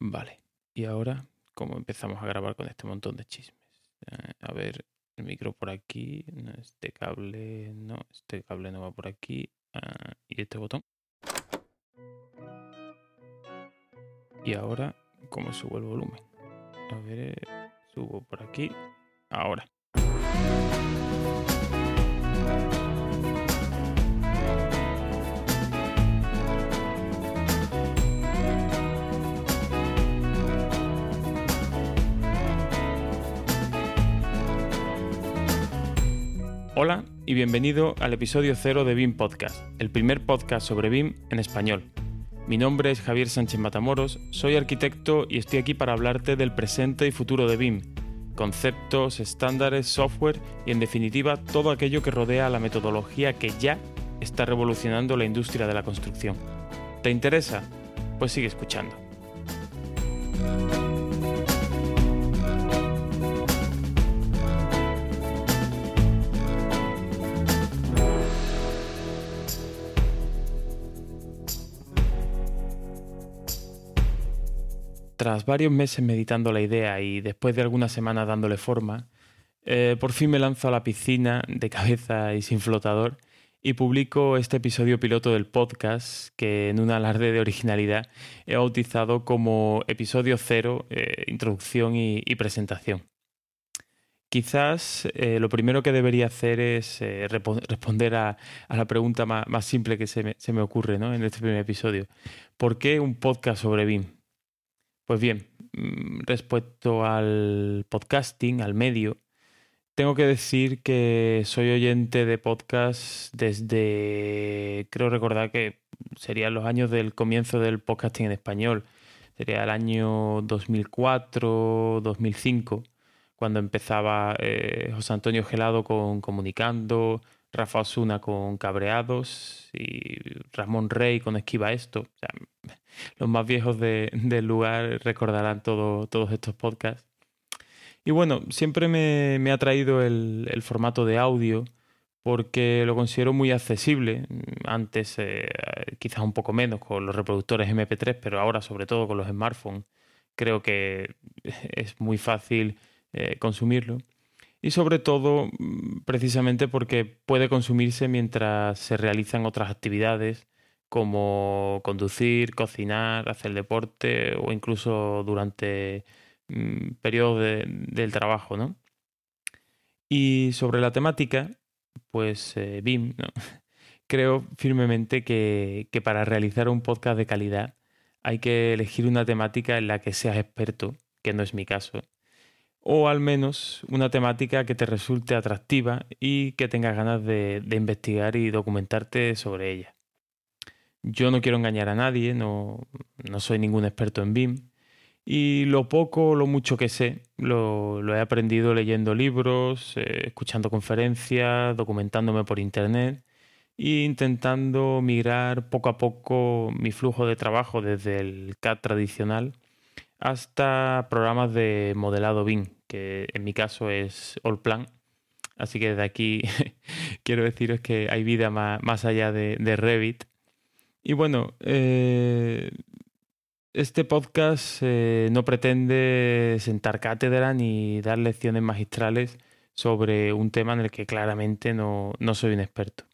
Vale. Y ahora, ¿cómo empezamos a grabar con este montón de chismes? Eh, a ver, el micro por aquí. este cable no. Este cable no va por aquí. Ah, y este botón. Y ahora, ¿cómo subo el volumen? A ver, subo por aquí. Ahora. Y bienvenido al episodio cero de BIM Podcast, el primer podcast sobre BIM en español. Mi nombre es Javier Sánchez Matamoros, soy arquitecto y estoy aquí para hablarte del presente y futuro de BIM, conceptos, estándares, software y en definitiva todo aquello que rodea a la metodología que ya está revolucionando la industria de la construcción. ¿Te interesa? Pues sigue escuchando. Tras varios meses meditando la idea y después de algunas semanas dándole forma, eh, por fin me lanzo a la piscina de cabeza y sin flotador y publico este episodio piloto del podcast que en un alarde de originalidad he bautizado como episodio cero, eh, introducción y, presentación. Quizás eh, lo primero que debería hacer es responder a, la pregunta más, simple que se me, ocurre en este primer episodio. ¿Por qué un podcast sobre BIM? Pues bien, mm, respecto al podcasting, al medio, tengo que decir que soy oyente de podcast desde, creo recordar que serían los años del comienzo del podcasting en español. Sería el año 2004, 2005, cuando empezaba eh, José Antonio Gelado con Comunicando, Rafa Osuna con Cabreados y Ramón Rey con Esquiva Esto. Los más viejos del lugar recordarán todos estos podcasts. Y bueno, siempre me, ha traído el, formato de audio porque lo considero muy accesible. Antes eh, quizás un poco menos con los reproductores MP3, pero ahora sobre todo con los smartphones creo que es muy fácil eh, consumirlo y sobre todo mm, precisamente porque puede consumirse mientras se realizan otras actividades como conducir, cocinar, hacer deporte o incluso durante mm, periodos del trabajo, ¿no? Y sobre la temática, pues eh, BIM, creo firmemente que, que para realizar un podcast de calidad hay que elegir una temática en la que seas experto, que no es mi caso, o al menos una temática que te resulte atractiva y que tengas ganas de, investigar y documentarte sobre ella. Yo no quiero engañar a nadie, no, soy ningún experto en BIM y lo poco o lo mucho que sé lo, he aprendido leyendo libros, eh, escuchando conferencias, documentándome por internet e intentando migrar poco a poco mi flujo de trabajo desde el CAD tradicional hasta programas de modelado BIM, que en mi caso es Allplan. Así que desde aquí quiero deciros que hay vida más, allá de, Revit. Y bueno, eh, este podcast eh, no pretende sentar cátedra ni dar lecciones magistrales sobre un tema en el que claramente no, soy un experto.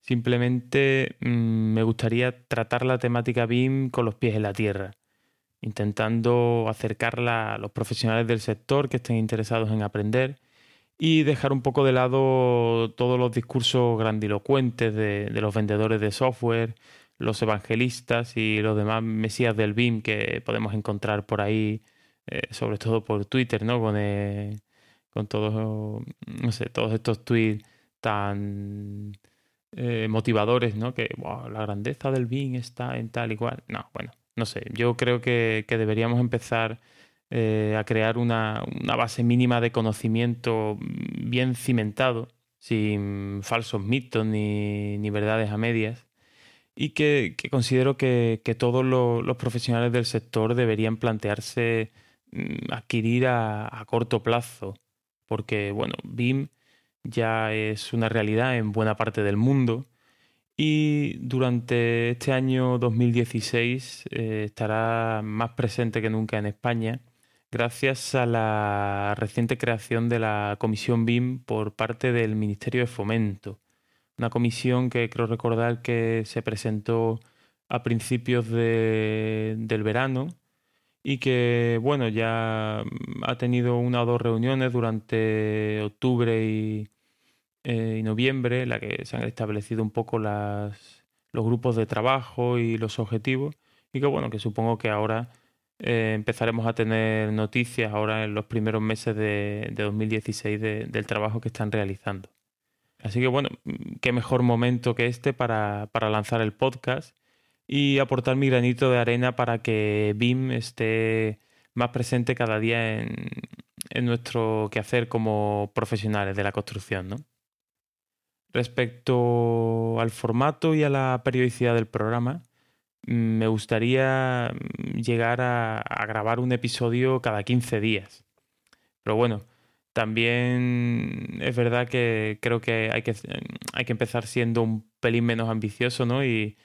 Simplemente mm, me gustaría tratar la temática BIM con los pies en la tierra intentando acercarla a los profesionales del sector que estén interesados en aprender y dejar un poco de lado todos los discursos grandilocuentes de, los vendedores de software, los evangelistas y los demás mesías del BIM que podemos encontrar por ahí, eh, sobre todo por Twitter, ¿no? Con, eh, con todos, no sé, todos estos tweets tan eh, motivadores, ¿no? Que la grandeza del BIM está en tal y cual. No, bueno, no sé, yo creo que, deberíamos empezar a crear una, base mínima de conocimiento bien cimentado, sin falsos mitos ni, verdades a medias, y que, considero que, todos los, profesionales del sector deberían plantearse mm, adquirir a, corto plazo, porque, bueno, BIM ya es una realidad en buena parte del mundo y durante este año 2016 eh, estará más presente que nunca en España gracias a la reciente creación de la Comisión BIM por parte del Ministerio de Fomento. Una comisión que creo recordar que se presentó a principios del verano y que, bueno, ya ha tenido una o dos reuniones durante octubre y, eh, noviembre, en la que se han establecido un poco las, los grupos de trabajo y los objetivos, y que bueno, que supongo que ahora eh, empezaremos a tener noticias ahora en los primeros meses de, 2016 del trabajo que están realizando. Así que bueno, qué mejor momento que este para, para lanzar el podcast y aportar mi granito de arena para que BIM esté más presente cada día en, en nuestro quehacer como profesionales de la construcción, ¿no? Respecto al formato y a la periodicidad del programa, mm, me gustaría mm, llegar a, grabar un episodio cada 15 días. Pero bueno, también es verdad que creo que hay que, hay que empezar siendo un pelín menos ambicioso, ¿no? Y,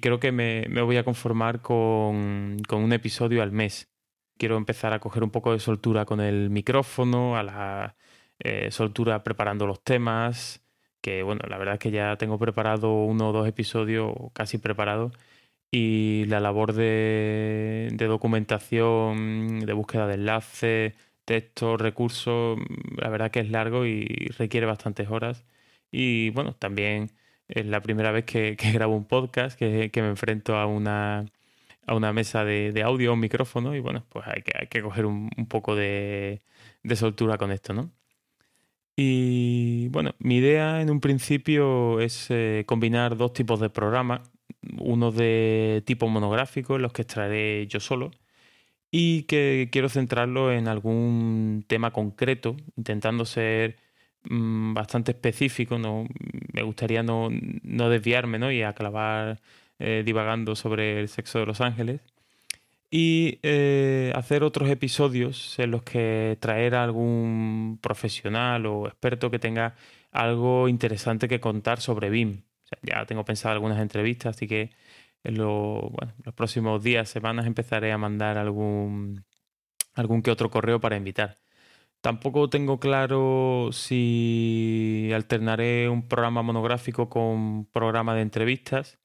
creo que me, voy a conformar con, un episodio al mes. Quiero empezar a coger un poco de soltura con el micrófono, a la eh, soltura preparando los temas, que bueno, la verdad es que ya tengo preparado uno o dos episodios casi preparados y la labor de, documentación, de búsqueda de enlaces, textos, recursos, la verdad que es largo y requiere bastantes horas. Y bueno, también es la primera vez que, grabo un podcast, que, me enfrento a una, a una mesa de, audio, un micrófono, y bueno, pues hay que, hay que coger un, poco de, de soltura con esto, ¿no? Y bueno, mi idea en un principio es eh, combinar dos tipos de programas, uno de tipo monográfico, en los que extraeré yo solo, y que quiero centrarlo en algún tema concreto, intentando ser mm, bastante específico, no me gustaría no, desviarme ¿no? y aclavar eh, divagando sobre el sexo de los ángeles y eh, hacer otros episodios en los que traer a algún profesional o experto que tenga algo interesante que contar sobre BIM. ya tengo pensado algunas entrevistas, así que en los próximos días, semanas empezaré a mandar algún, algún que otro correo para invitar. Tampoco tengo claro si alternaré un programa monográfico con programa de entrevistas.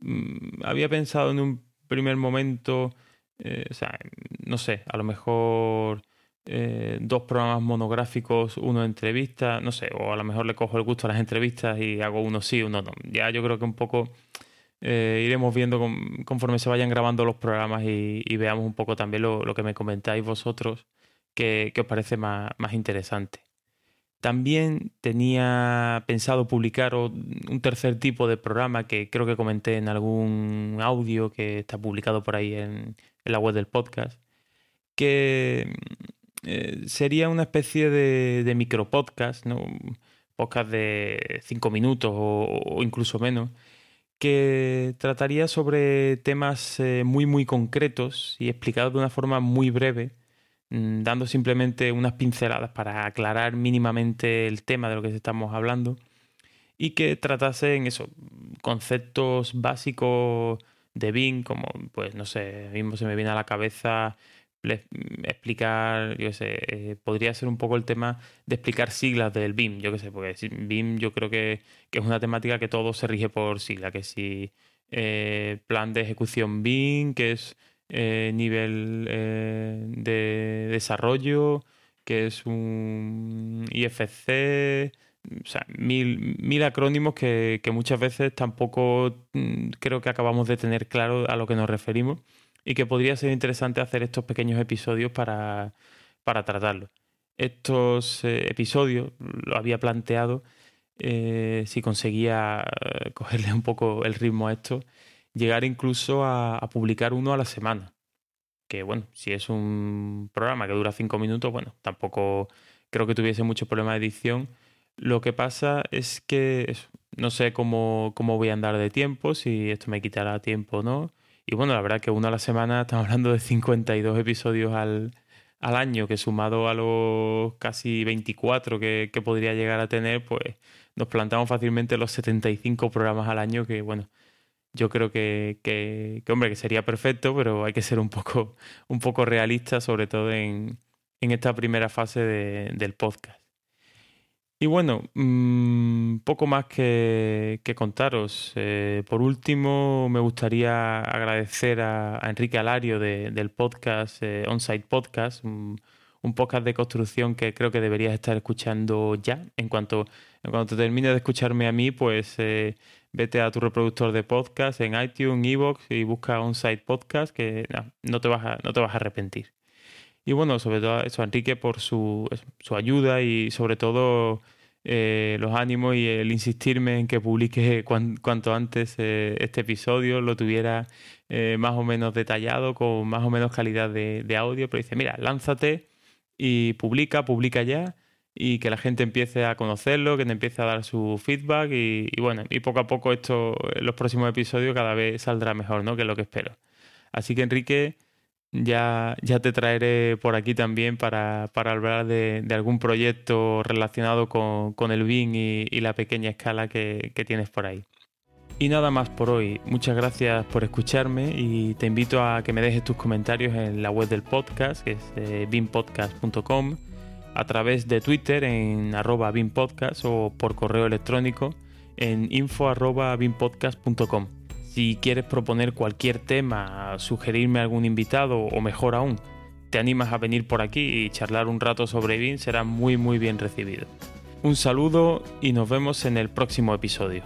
Mm, había pensado en un primer momento eh, o sea, no sé, a lo mejor eh, dos programas monográficos, uno de entrevistas, no sé, o a lo mejor le cojo el gusto a las entrevistas y hago uno sí, uno no. Ya yo creo que un poco eh, iremos viendo conforme se vayan grabando los programas y, veamos un poco también lo, que me comentáis vosotros, que, os parece más, más interesante. También tenía pensado publicar un tercer tipo de programa que creo que comenté en algún audio que está publicado por ahí en, la web del podcast, que eh, sería una especie de, de micropodcast, ¿no? podcast de cinco minutos o, incluso menos, que trataría sobre temas eh, muy muy concretos y explicados de una forma muy breve Mm, dando simplemente unas pinceladas para aclarar mínimamente el tema de lo que estamos hablando y que tratase en eso, conceptos básicos de BIM, como, pues no sé, mismo se me viene a la cabeza explicar, yo sé, eh, podría ser un poco el tema de explicar siglas del BIM, yo qué sé, porque BIM yo creo que, es una temática que todo se rige por sigla, que si eh, plan de ejecución BIM, que es eh, nivel de desarrollo, que es un IFC, o sea, mil, mil acrónimos que, muchas veces tampoco mm, creo que acabamos de tener claro a lo que nos referimos y que podría ser interesante hacer estos pequeños episodios para, para tratarlo. Estos eh, episodios lo había planteado si conseguía cogerle un poco el ritmo a esto llegar incluso a, publicar uno a la semana. Que bueno, si es un programa que dura cinco minutos, bueno, tampoco creo que tuviese mucho problema de edición. Lo que pasa es que no sé cómo, cómo voy a andar de tiempo, si esto me quitará tiempo o no. Y bueno, la verdad que uno a la semana, estamos hablando de 52 episodios al, al año, que sumado a los casi 24 que, podría llegar a tener, pues nos plantamos fácilmente los 75 programas al año, que bueno, yo creo que, que, hombre, que sería perfecto, pero hay que ser un poco, un poco realista, sobre todo en, en esta primera fase del podcast. Y bueno, mm, poco más que, contaros. Eh, por último, me gustaría agradecer a, Enrique Alario del podcast eh, Onsite Podcast, un, podcast de construcción que creo que deberías estar escuchando ya. En cuanto, en cuanto termine de escucharme a mí, pues eh, vete a tu reproductor de podcast en iTunes, Evox y busca Onsite Podcast, que no, te vas no te vas a arrepentir. Y bueno, sobre todo eso, Enrique, por su, su ayuda y sobre todo eh, los ánimos y el insistirme en que publique cuanto antes eh, este episodio, lo tuviera eh, más o menos detallado, con más o menos calidad de, audio. Pero dice, mira, lánzate y publica, publica ya y que la gente empiece a conocerlo, que te empiece a dar su feedback y, y, bueno, y poco a poco esto, los próximos episodios cada vez saldrá mejor, ¿no? Que es lo que espero. Así que Enrique, ya, ya te traeré por aquí también para, hablar de, algún proyecto relacionado con, el BIN y, la pequeña escala que, tienes por ahí. Y nada más por hoy. Muchas gracias por escucharme y te invito a que me dejes tus comentarios en la web del podcast, que es eh, binpodcast.com, a través de Twitter en arroba binpodcast o por correo electrónico en info arroba. Si quieres proponer cualquier tema, sugerirme algún invitado o mejor aún, te animas a venir por aquí y charlar un rato sobre BIM, será muy muy bien recibido. Un saludo y nos vemos en el próximo episodio.